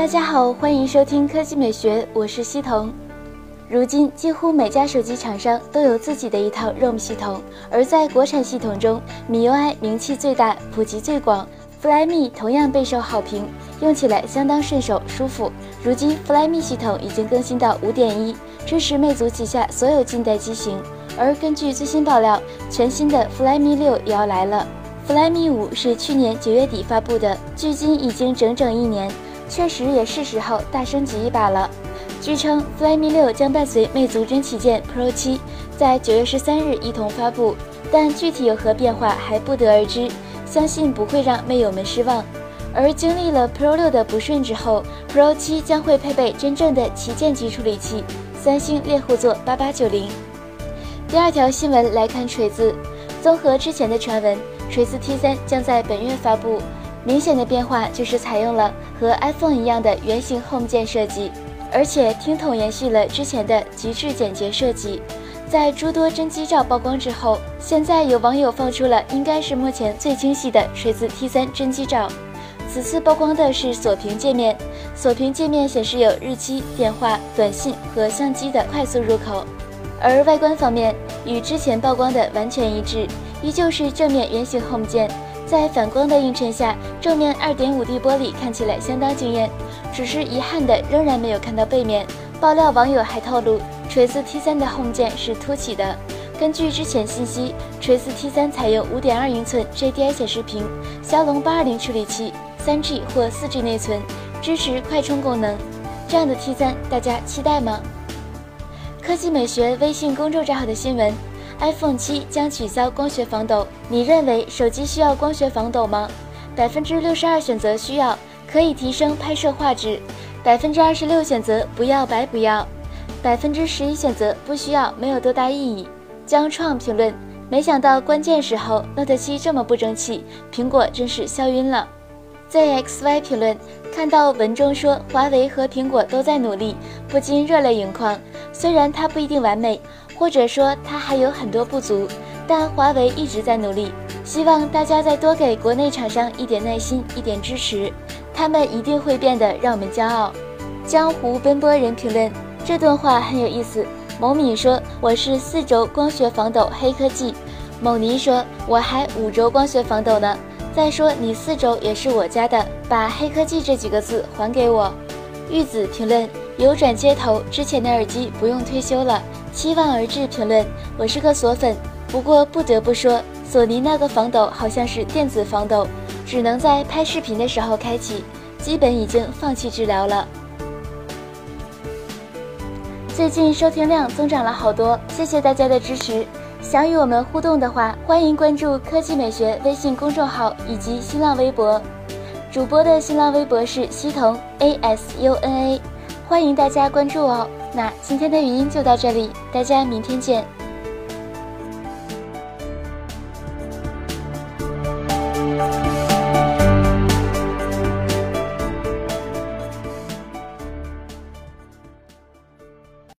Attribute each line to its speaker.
Speaker 1: 大家好，欢迎收听科技美学，我是西彤。如今，几乎每家手机厂商都有自己的一套 ROM 系统，而在国产系统中，MIUI 名气最大，普及最广，Flyme 同样备受好评，用起来相当顺手舒服。如今，Flyme 系统已经更新到5.1，支持魅族旗下所有近代机型。而根据最新爆料，全新的 Flyme 6也要来了。Flyme 5是去年九月底发布的，距今已经整整一年，确实也是时候大升级一把了。据称，Flyme 6将伴随魅族真旗舰 Pro 7在九月十三日一同发布，但具体有何变化还不得而知。相信不会让魅友们失望。而经历了 Pro 6的不顺之后，Pro 7将会配备真正的旗舰级处理器——三星猎户座八八九零。第二条新闻来看锤子，综合之前的传闻，锤子 T3 将在本月发布。明显的变化就是采用了和 iPhone 一样的圆形 Home 键设计。而且听筒延续了之前的极致简洁设计，在诸多真机照曝光之后，现在有网友放出了应该是目前最清晰的锤子 T3 真机照。此次曝光的是锁屏界面，锁屏界面显示有日期、电话、短信和相机的快速入口。而外观方面与之前曝光的完全一致，依旧是正面圆形 Home 键，在反光的映衬下，正面 2.5D 玻璃看起来相当惊艳。只是遗憾的，仍然没有看到背面。爆料网友还透露，锤子 T3 的 Home 键是凸起的。根据之前信息，锤子 T3 采用5.2英寸 JDI 显示屏，骁龙820处理器，3G 或 4G 内存，支持快充功能。这样的 T3，大家期待吗？科技美学微信公众账号的新闻：iPhone 7将取消光学防抖。你认为手机需要光学防抖吗？百分之六十二选择需要。可以提升拍摄画质，百分之二十六选择不要白不要，百分之十一选择不需要没有多大意义。江创评论：没想到关键时候 Note 7这么不争气，苹果真是笑晕了。zxy 评论：看到文中说华为和苹果都在努力，不禁热泪盈眶。虽然它不一定完美，或者说它还有很多不足，但华为一直在努力。希望大家再多给国内厂商一点耐心，一点支持。他们一定会变得让我们骄傲。江湖奔波人评论这段话很有意思。某米说我是四轴光学防抖黑科技，某尼说我还五轴光学防抖呢。再说你四轴也是我家的，把黑科技这几个字还给我。玉子评论有转接头，之前的耳机不用退休了。期望而至评论我是个锁粉，不过不得不说索尼那个防抖好像是电子防抖。只能在拍视频的时候开启，基本已经放弃治疗了。最近收听量增长了好多，谢谢大家的支持。想与我们互动的话，欢迎关注科技美学微信公众号以及新浪微博。主播的新浪微博是西彤 A S U N A，欢迎大家关注哦。那今天的语音就到这里，大家明天见。